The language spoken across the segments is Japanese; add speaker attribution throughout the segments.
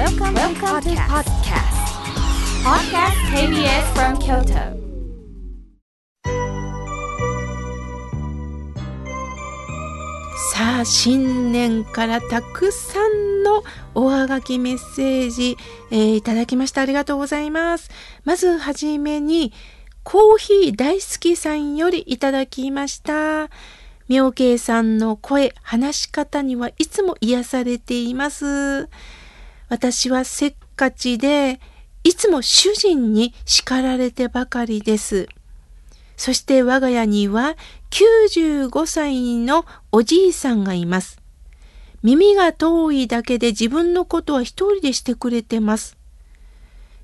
Speaker 1: Welcome, Welcome to podcast. Podcast. KBS from Kyoto.
Speaker 2: さあ新年からたくさんのおはがきメッセージ、えーいただきました。ありがとうございます。まずはじめにコーヒー大好きさんよりいただきました。妙慶さんの声話し方にはいつも癒されています私はせっかちでいつも主人に叱られてばかりですそして我が家には95歳のおじいさんがいます。耳が遠いだけで自分のことは一人でしてくれてます。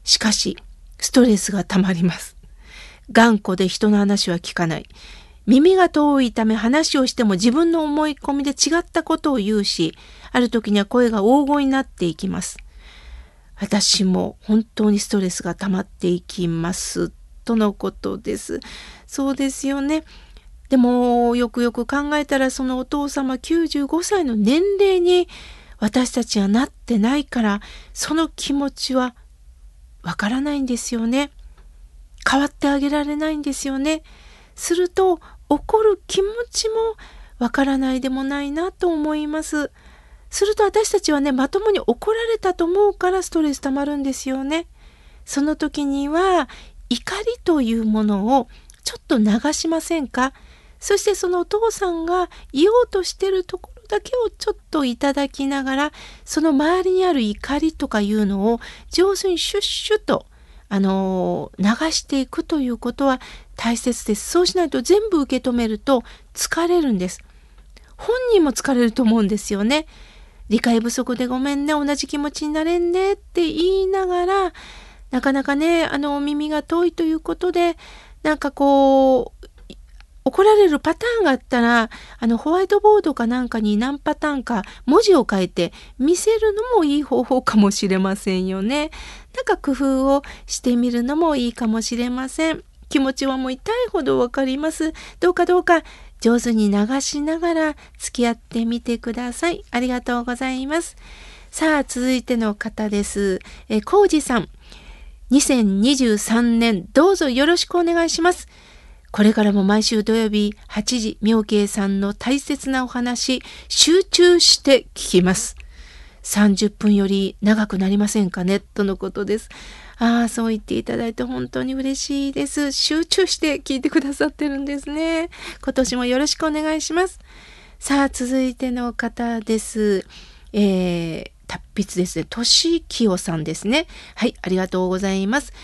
Speaker 2: しかし、ストレスがたまります。頑固で人の話は聞かない。耳が遠いため話をしても自分の思い込みで違ったことを言うし、ある時には声が大声になっていきます。私も本当にストレスが溜まっていきます。とのことです。そうですよね。でもよくよく考えたらそのお父様95歳の年齢に私たちはなってないからその気持ちはわからないんですよね。変わってあげられないんですよね。すると怒る気持ちもわからないでもないなと思います。すると私たちはねまともに怒られたと思うからストレス溜まるんですよね。その時には怒りというものをちょっと流しませんか？そしてそのお父さんが言おうとしてるところだけをちょっといただきながらその周りにある怒りとかいうのを上手にシュッシュッとあの流していくということは大切です。そうしないと全部受け止めると疲れるんです。本人も疲れると思うんですよね。理解不足でごめんね、同じ気持ちになれんねって言いながら、なかなかね、あの耳が遠いということで、なんかこう、怒られるパターンがあったら、あのホワイトボードかなんかに何パターンか文字を書いて見せるのもいい方法かもしれませんよね。なんか工夫をしてみるのもいいかもしれません。気持ちはもう痛いほどわかります。どうかどうか上手に流しながら付き合ってみてください。ありがとうございます。さあ、続いての方です。えー、コウジさん。2023年どうぞよろしくお願いします。これからも毎週土曜日8時、妙慶さんの大切なお話、集中して聞きます。30分より長くなりませんかね？とのことです。ああ、そう言っていただいて本当に嬉しいです。集中して聞いてくださってるんですね。今年もよろしくお願いします。さあ、続いての方です。えー、達筆ですね。としきよさんですね。はい、ありがとうございます。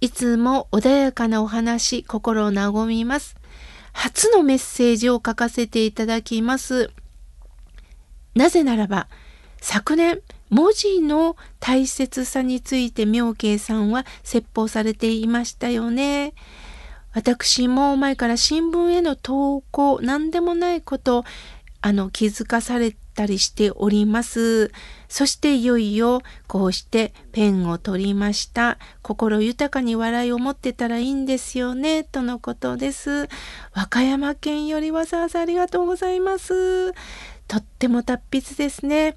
Speaker 2: いつも穏やかなお話、心を和みます。初のメッセージを書かせていただきます。なぜならば、昨年、文字の大切さについて妙慶さんは説法されていましたよね。私も前から新聞への投稿、何でもないこと、あの、気づかされたりしております。そしていよいよこうしてペンを取りました。心豊かに笑いを持ってたらいいんですよね、とのことです。和歌山県よりわざわざありがとうございます。とっても達筆ですね。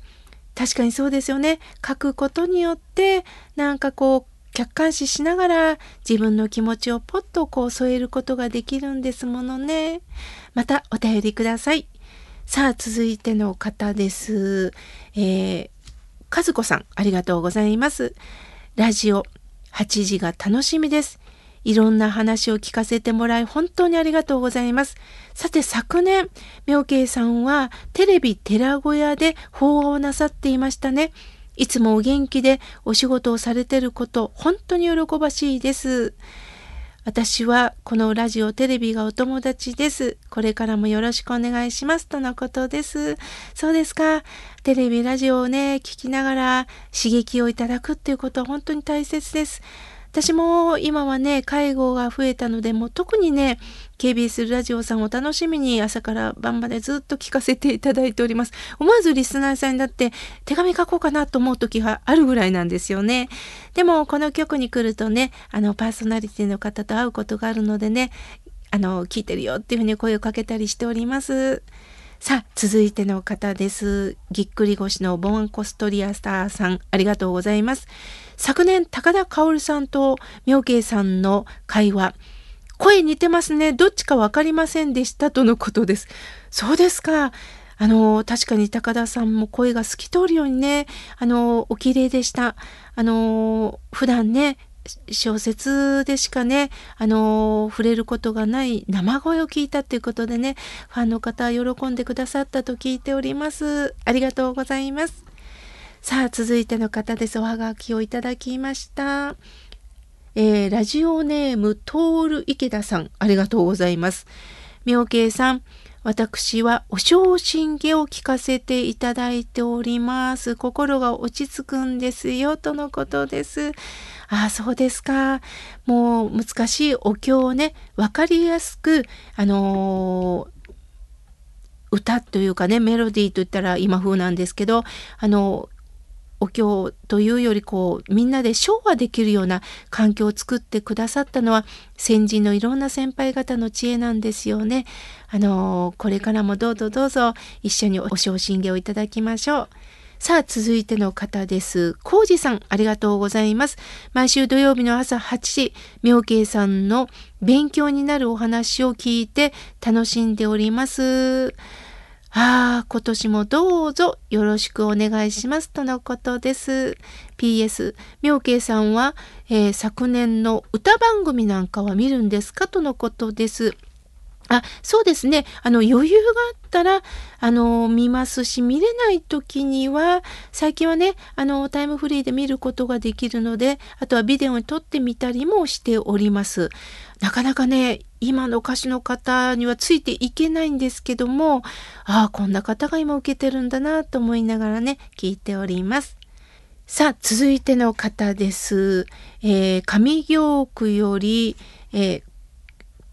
Speaker 2: 確かにそうですよね。書くことによって、なんかこう、客観視しながら自分の気持ちをポッとこう添えることができるんですものね。またお便りください。さあ、続いての方です。えー、和子さん、ありがとうございます。ラジオ8時が楽しみです。いろんな話を聞かせてもらい本当にありがとうございます。さて昨年、妙慶さんはテレビ寺小屋で法話をなさっていましたね。いつもお元気でお仕事をされてること、本当に喜ばしいです。私はこのラジオ、テレビがお友達です。これからもよろしくお願いします。とのことです。そうですか。テレビ、ラジオをね、聞きながら刺激をいただくっていうことは本当に大切です。私も今はね、介護が増えたので、もう特にね、KBS ラジオさんを楽しみに朝から晩までずっと聞かせていただいております。思わずリスナーさんになって手紙書こうかなと思う時があるぐらいなんですよね。でもこの曲に来るとね、あのパーソナリティの方と会うことがあるのでね、あの聞いてるよっていうふうに声をかけたりしております。さあ、続いての方です。ぎっくり腰のボンコストリアスターさん、ありがとうございます。昨年、高田薫さんと妙慶さんの会話、声似てますね。どっちかわかりませんでしたとのことです。そうですか。あの、確かに高田さんも声が透き通るようにね、あの、お綺麗でした。あの、普段ね、小説でしかね、あの触れることがない生声を聞いたっていうことでね、ファンの方喜んでくださったと聞いております。ありがとうございます。さあ、続いての方です。おはがきをいただきました。えー、ラジオネーム、トール池田さん、ありがとうございます。妙慶さん、私はお正心下を聞かせていただいております。心が落ち着くんですよ、とのことです。ああ、そうですか。もう難しいお経をね、わかりやすく、あのー、歌というかね、メロディーといったら今風なんですけど、あのお経というよりこうみんなで唱和できるような環境を作ってくださったのは先人のいろんな先輩方の知恵なんですよね。あのこれからもどうぞどうぞ一緒にお昇進下をいただきましょう。さあ続いての方です。コウジさんありがとうございます。毎週土曜日の朝8時妙慶さんの勉強になるお話を聞いて楽しんでおります。ああ、今年もどうぞよろしくお願いしますとのことです。PS、妙慶さんは、えー、昨年の歌番組なんかは見るんですかとのことです。あ、そうですね。あの、余裕があったら、あの、見ますし、見れない時には、最近はね、あの、タイムフリーで見ることができるので、あとはビデオに撮ってみたりもしております。なかなかね、今の歌手の方にはついていけないんですけども、ああ、こんな方が今受けてるんだなと思いながらね、聞いております。さあ、続いての方です。えー、上行区より、えー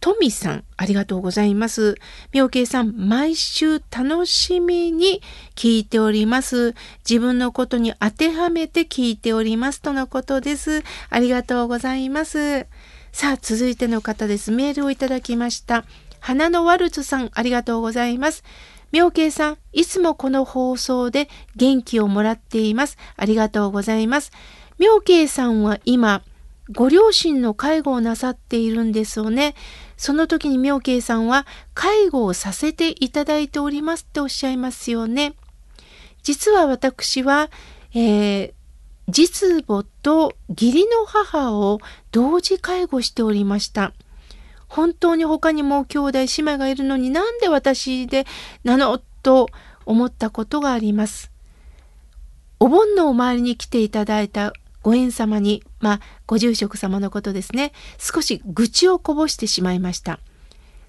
Speaker 2: トミさん、ありがとうございます。妙慶さん、毎週楽しみに聞いております。自分のことに当てはめて聞いておりますとのことです。ありがとうございます。さあ、続いての方です。メールをいただきました。花のワルツさん、ありがとうございます。妙慶さん、いつもこの放送で元気をもらっています。ありがとうございます。妙慶さんは今、ご両親の介護をなさっているんですよね。その時に妙慶さんは介護をさせていただいておりますっておっしゃいますよね。実は私は、えー、実母と義理の母を同時介護しておりました。本当に他にも兄弟姉妹がいるのになんで私でなのと思ったことがあります。お盆のお参りに来ていただいたご縁様に、まあ、ご住職様のことですね、少し愚痴をこぼしてしまいました。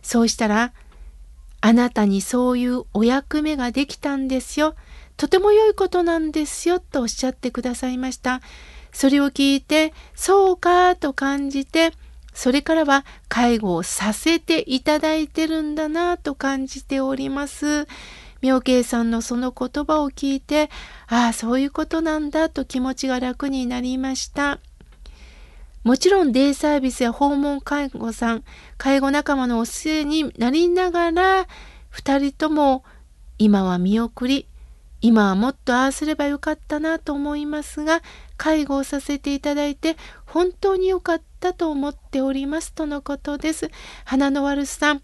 Speaker 2: そうしたら、あなたにそういうお役目ができたんですよ。とても良いことなんですよ、とおっしゃってくださいました。それを聞いて、そうか、と感じて、それからは介護をさせていただいてるんだなと感じております。妙慶さんのその言葉を聞いて、ああ、そういうことなんだと気持ちが楽になりました。もちろんデイサービスや訪問介護さん、介護仲間のお世話になりながら、二人とも今は見送り、今はもっとああすればよかったなと思いますが、介護をさせていただいて本当に良かったと思っておりますとのことです。花の悪さん、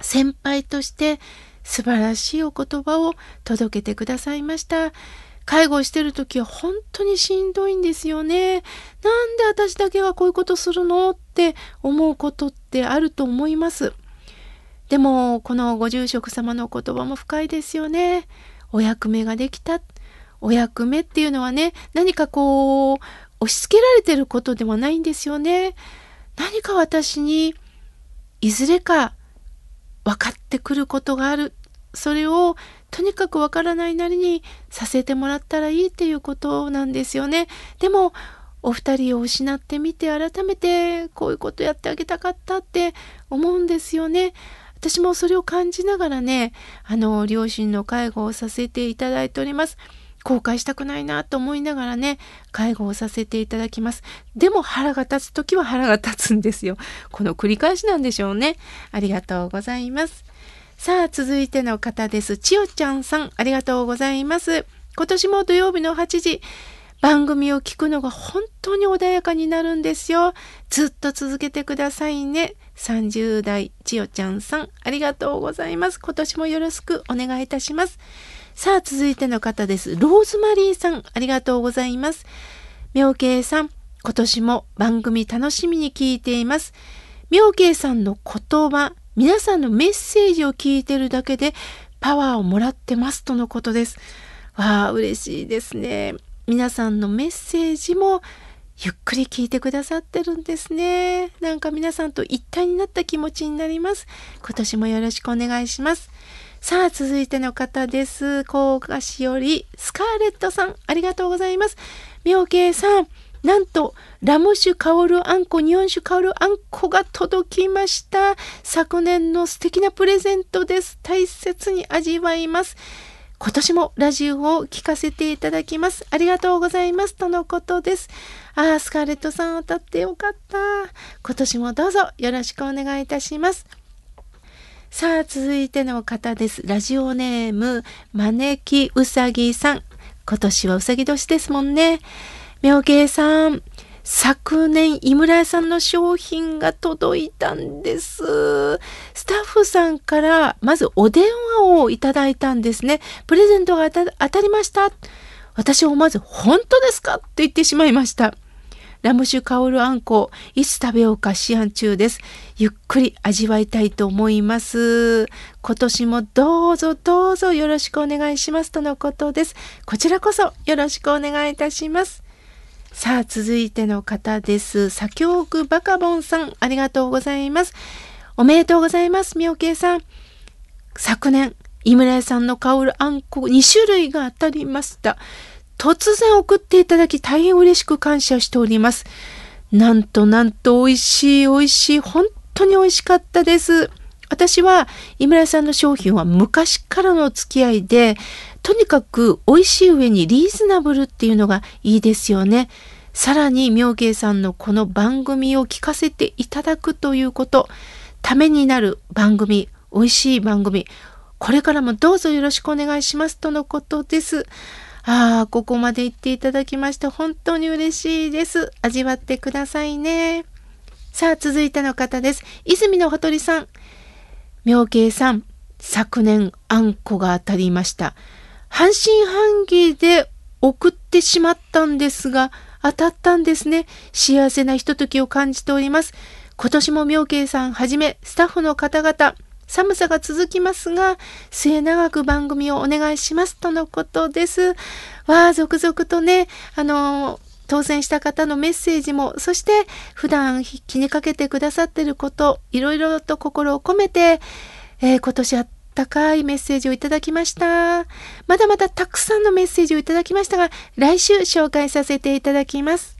Speaker 2: 先輩として素晴らしいお言葉を届けてくださいました。介護してる時は本当にしんどいんですよね。なんで私だけがこういうことするのって思うことってあると思います。でも、このご住職様の言葉も深いですよね。お役目ができた。お役目っていうのはね、何かこう、押し付けられてることではないんですよね。何か私に、いずれか分かってくることがある。それをとにかく分からないなりにさせてもらったらいいっていうことなんですよね。でもお二人を失ってみて改めてこういうことやってあげたかったって思うんですよね。私もそれを感じながらね、あの、両親の介護をさせていただいております。後悔したくないなと思いながらね、介護をさせていただきます。でも腹が立つ時は腹が立つんですよ。この繰り返しなんでしょうね。ありがとうございます。さあ、続いての方です。千代ちゃんさん、ありがとうございます。今年も土曜日の8時、番組を聞くのが本当に穏やかになるんですよ。ずっと続けてくださいね。30代千代ちゃんさん、ありがとうございます。今年もよろしくお願いいたします。さあ、続いての方です。ローズマリーさん、ありがとうございます。妙慶さん、今年も番組楽しみに聞いています。妙慶さんの言葉、皆さんのメッセージを聞いてるだけでパワーをもらってますとのことです。わあ、嬉しいですね。皆さんのメッセージもゆっくり聞いてくださってるんですね。なんか皆さんと一体になった気持ちになります。今年もよろしくお願いします。さあ、続いての方です。甲賀市よりスカーレットさん、ありがとうございます。妙慶さん、なんと、ラム酒香るあんこ、日本酒香るあんこが届きました。昨年の素敵なプレゼントです。大切に味わいます。今年もラジオを聞かせていただきます。ありがとうございます。とのことです。ああ、スカーレットさん当たってよかった。今年もどうぞよろしくお願いいたします。さあ、続いての方です。ラジオネーム、招きうさぎさん。今年はうさぎ年ですもんね。妙慶さん、昨年井村屋さんの商品が届いたんです。スタッフさんからまずお電話をいただいたんですね。プレゼントが当たりました。私はまず本当ですか？って言ってしまいました。ラム酒香るあんこ、いつ食べようか思案中です。ゆっくり味わいたいと思います。今年もどうぞどうぞよろしくお願いしますとのことです。こちらこそよろしくお願いいたします。さあ、続いての方です。左京区バカボンさん、ありがとうございます。おめでとうございます、みおけいさん。昨年、井村屋さんの香るあんこ2種類が当たりました。突然送っていただき大変嬉しく感謝しております。なんとなんと美味しい美味しい。本当に美味しかったです。私は井村さんの商品は昔からの付き合いで、とにかく美味しい上にリーズナブルっていうのがいいですよね。さらに妙慶さんのこの番組を聞かせていただくということ、ためになる番組、美味しい番組、これからもどうぞよろしくお願いしますとのことです。ああ、ここまで言っていただきまして本当に嬉しいです。味わってくださいね。さあ、続いての方です。泉のほとりさん。妙慶さん、昨年あんこが当たりました。半信半疑で送ってしまったんですが、当たったんですね。幸せなひとときを感じております。今年も妙慶さんはじめスタッフの方々、寒さが続きますが、末永く番組をお願いしますとのことです。わあ、続々とね、あの当選した方のメッセージも、そして普段気にかけてくださってること、いろいろと心を込めて、えー、今年あ高いメッセージをいただきました。まだまだたくさんのメッセージをいただきましたが、来週紹介させていただきます。